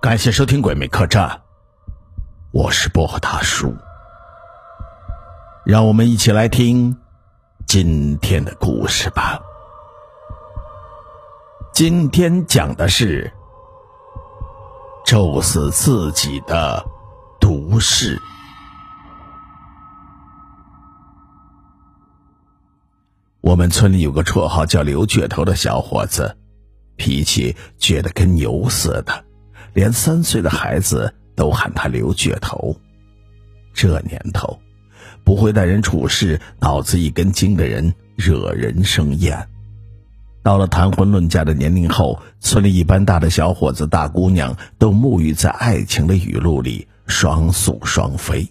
感谢收听《鬼魅客栈》，我是薄荷大叔。让我们一起来听今天的故事吧。今天讲的是咒死自己的毒誓。我们村里有个绰号叫刘倔头的小伙子，脾气倔得跟牛似的，连三岁的孩子都喊他刘倔头。这年头，不会待人处事、脑子一根筋的人惹人生厌。到了谈婚论嫁的年龄后，村里一般大的小伙子、大姑娘都沐浴在爱情的雨露里，双宿双飞。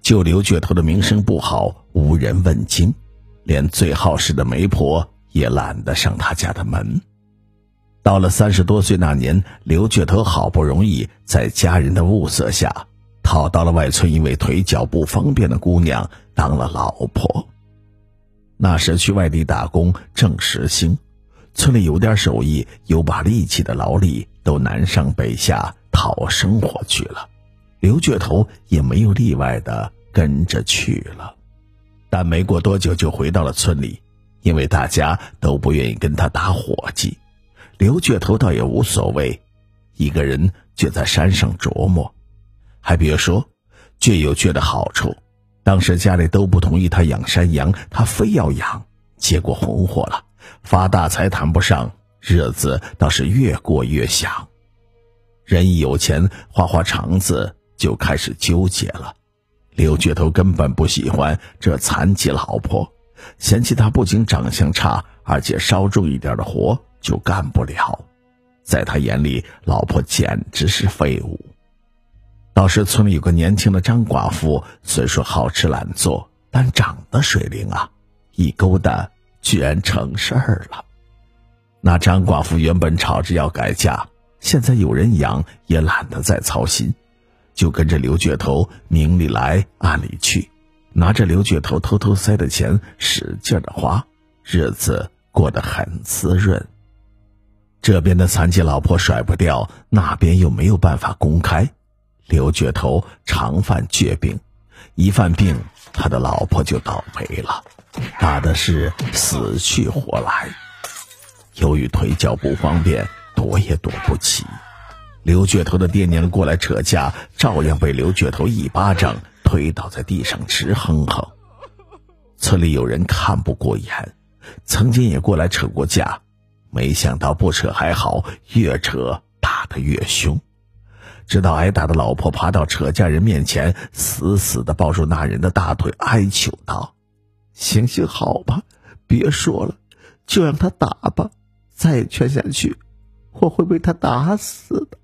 就刘倔头的名声不好，无人问津。连最好使的媒婆也懒得上他家的门。到了三十多岁那年，刘倔头好不容易在家人的物色下，讨到了外村一位腿脚不方便的姑娘当了老婆。那时去外地打工正时兴，村里有点手艺、有把力气的劳力都南上北下讨生活去了，刘倔头也没有例外的跟着去了。但没过多久就回到了村里，因为大家都不愿意跟他打伙计。刘倔头倒也无所谓，一个人就在山上琢磨。还别说，倔有倔的好处。当时家里都不同意他养山羊，他非要养，结果红火了，发大财谈不上，日子倒是越过越响。人一有钱，花花肠子就开始纠结了。刘倔头根本不喜欢这残疾老婆，嫌弃她不仅长相差，而且稍重一点的活就干不了。在他眼里，老婆简直是废物。倒是村里有个年轻的张寡妇，虽说好吃懒做，但长得水灵啊，一勾搭居然成事儿了。那张寡妇原本吵着要改嫁，现在有人养，也懒得再操心。就跟着刘倔头明里来暗里去，拿着刘倔头偷偷塞的钱使劲的花，日子过得很滋润。这边的残疾老婆甩不掉，那边又没有办法公开。刘倔头常犯倔病，一犯病，他的老婆就倒霉了，打的是死去活来。由于腿脚不方便，躲也躲不起。刘倔头的爹娘过来扯架，照样被刘倔头一巴掌推倒在地上直哼哼。村里有人看不过眼，曾经也过来扯过架，没想到不扯还好，越扯打得越凶。直到挨打的老婆爬到扯家人面前，死死地抱住那人的大腿，哀求道：“行行好吧，别说了，就让他打吧。再劝下去，我会被他打死的。”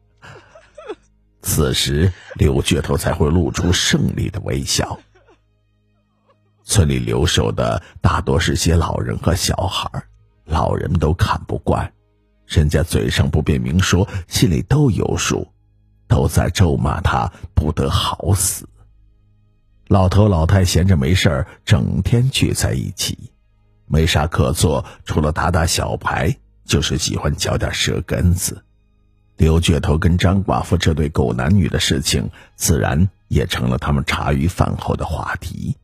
此时，刘倔头才会露出胜利的微笑。村里留守的大多是些老人和小孩，老人们都看不惯，人家嘴上不便明说，心里都有数，都在咒骂他不得好死。老头老太闲着没事儿，整天聚在一起，没啥可做，除了打打小牌，就是喜欢嚼点舌根子。刘倔头跟张寡妇这对狗男女的事情，自然也成了他们茶余饭后的话题。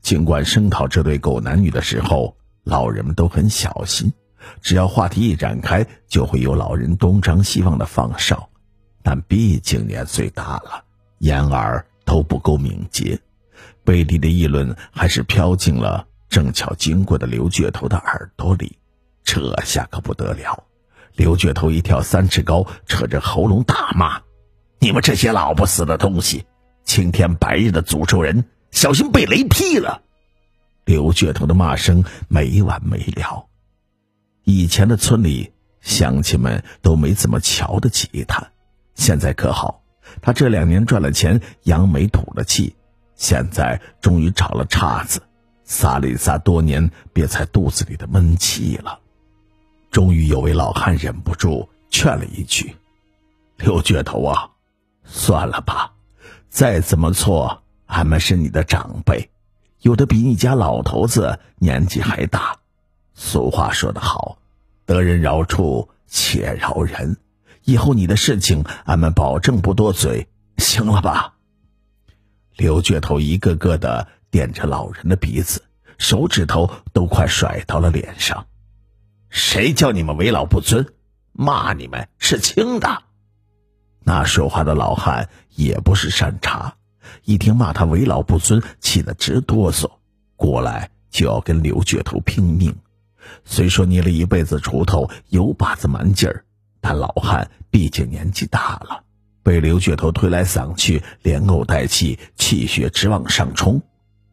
尽管声讨这对狗男女的时候，老人们都很小心，只要话题一展开，就会有老人东张西望的放哨。但毕竟年岁大了，眼耳都不够敏捷，背地的议论还是飘进了正巧经过的刘倔头的耳朵里，这下可不得了。刘倔头一跳三尺高，扯着喉咙大骂：“你们这些老不死的东西，青天白日的诅咒人，小心被雷劈了！”刘倔头的骂声没完没了。以前的村里乡亲们都没怎么瞧得起他，现在可好，他这两年赚了钱，扬眉吐了气，现在终于找了岔子，撒了撒多年憋在肚子里的闷气了。终于有位老汉忍不住劝了一句：“刘倔头啊，算了吧，再怎么错，俺们是你的长辈，有的比你家老头子年纪还大。俗话说得好，得人饶处且饶人，以后你的事情，俺们保证不多嘴，行了吧？刘倔头一个个的点着老人的鼻子，手指头都快甩到了脸上。谁叫你们为老不尊？骂你们是轻的。那说话的老汉也不是善茬，一听骂他为老不尊，气得直哆嗦，过来就要跟刘倔头拼命。虽说捏了一辈子锄头，有把子蛮劲儿，但老汉毕竟年纪大了，被刘倔头推来搡去，连呕带气，气血直往上冲，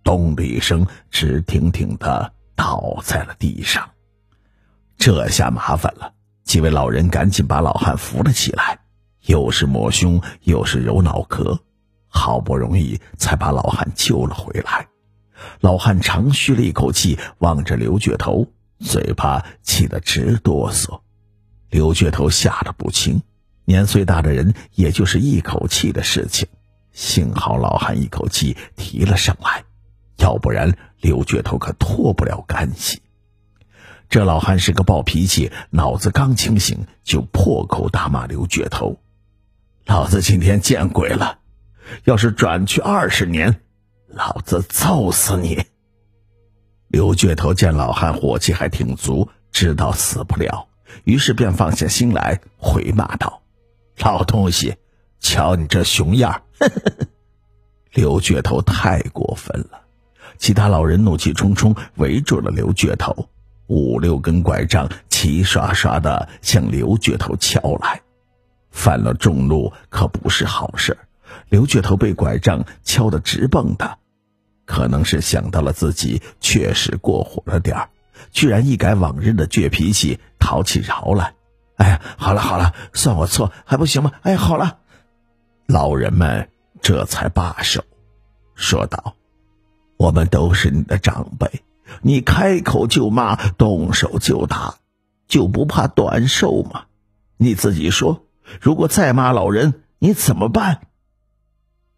咚的一声，直挺挺的倒在了地上。这下麻烦了，几位老人赶紧把老汉扶了起来，又是抹胸，又是揉脑壳，好不容易才把老汉救了回来。老汉长吁了一口气，望着刘倔头。嘴巴气得直哆嗦，刘倔头吓得不轻。年岁大的人也就是一口气的事情，幸好老汉一口气提了上来，要不然刘倔头可脱不了干系。这老汉是个暴脾气，脑子刚清醒就破口大骂刘倔头：“老子今天见鬼了！要是转去二十年，老子揍死你！”刘倔头见老汉火气还挺足，知道死不了，于是便放下心来，回骂道：“老东西，瞧你这熊样！”呵呵呵刘倔头太过分了，其他老人怒气冲冲围住了刘倔头，五六根拐杖齐刷刷的向刘倔头敲来。犯了众怒可不是好事，刘倔头被拐杖敲得直蹦跶。可能是想到了自己确实过火了点儿，居然一改往日的倔脾气，讨起饶来。哎呀，好了好了，算我错，还不行吗？哎，好了，老人们这才罢手，说道：“我们都是你的长辈，你开口就骂，动手就打，就不怕短寿吗？你自己说，如果再骂老人，你怎么办？”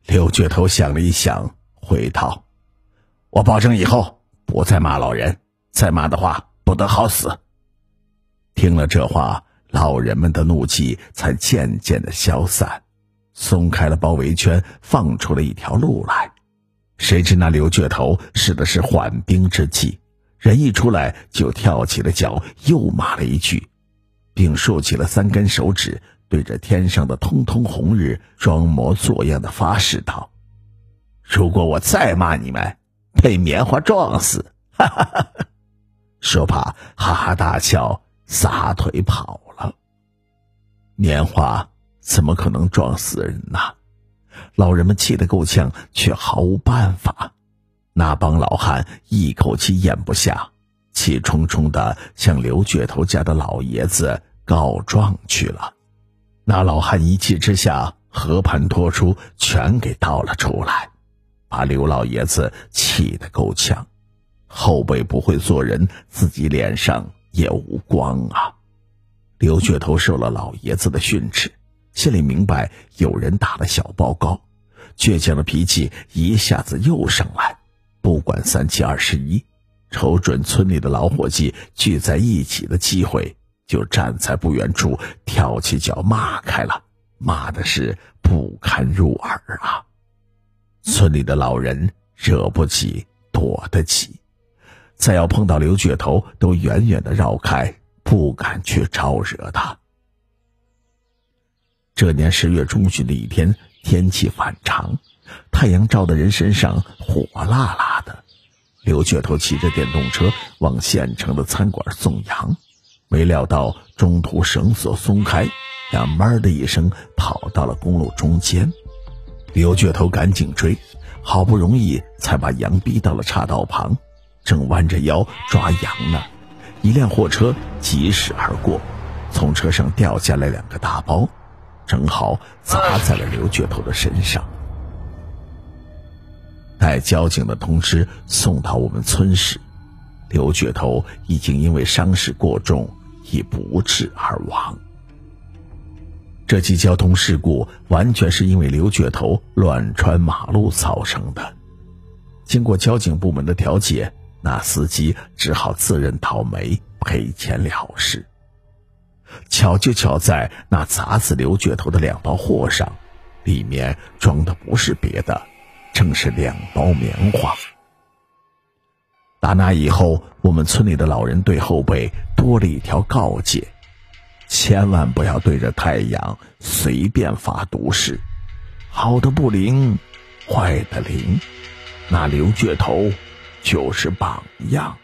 刘倔头想了一想，回道。我保证以后不再骂老人，再骂的话不得好死。听了这话，老人们的怒气才渐渐的消散，松开了包围圈，放出了一条路来。谁知那刘倔头使的是缓兵之计，人一出来就跳起了脚，又骂了一句，并竖起了三根手指，对着天上的通通红日装模作样的发誓道：“如果我再骂你们。”被棉花撞死，哈哈哈！说罢，哈哈大笑，撒腿跑了。棉花怎么可能撞死人呢？老人们气得够呛，却毫无办法。那帮老汉一口气咽不下，气冲冲的向刘倔头家的老爷子告状去了。那老汉一气之下，和盘托出，全给倒了出来。把刘老爷子气得够呛，后辈不会做人，自己脸上也无光啊！刘倔头受了老爷子的训斥，心里明白有人打了小报告，倔强的脾气一下子又上来，不管三七二十一，瞅准村里的老伙计聚在一起的机会，就站在不远处跳起脚骂开了，骂的是不堪入耳啊！村里的老人惹不起，躲得起，再要碰到刘倔头，都远远的绕开，不敢去招惹他。这年十月中旬的一天，天气反常，太阳照的人身上火辣辣的。刘倔头骑着电动车往县城的餐馆送羊，没料到中途绳索松开，呀闷的一声跑到了公路中间。刘倔头赶紧追，好不容易才把羊逼到了岔道旁，正弯着腰抓羊呢，一辆货车疾驶而过，从车上掉下来两个大包，正好砸在了刘倔头的身上。待交警的通知送到我们村时，刘倔头已经因为伤势过重，已不治而亡。这起交通事故完全是因为刘倔头乱穿马路造成的。经过交警部门的调解，那司机只好自认倒霉赔钱了事。巧就巧在那砸死刘倔头的两包货上，里面装的不是别的，正是两包棉花。打那以后，我们村里的老人对后辈多了一条告诫：千万不要对着太阳随便发毒誓，好的不灵，坏的灵。那刘倔头就是榜样。